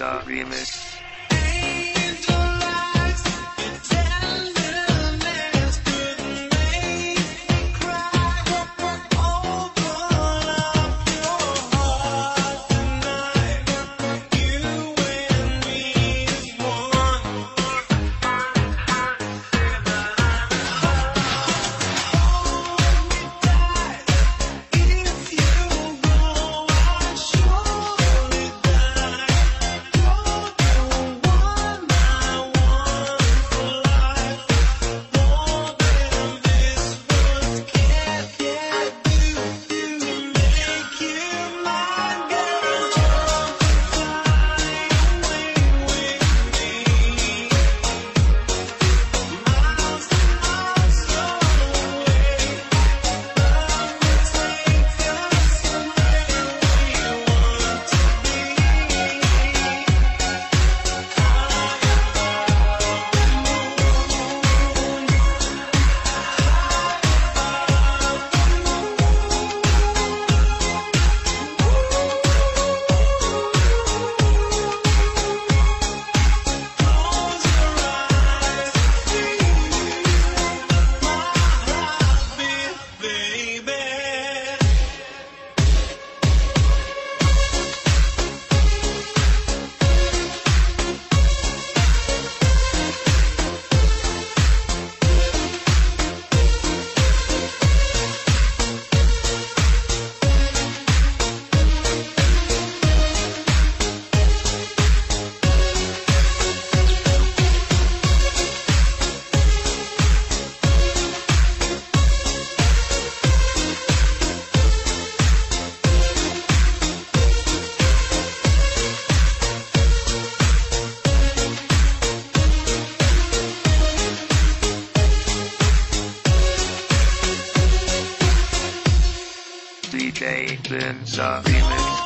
Remix Benza Remix. DJ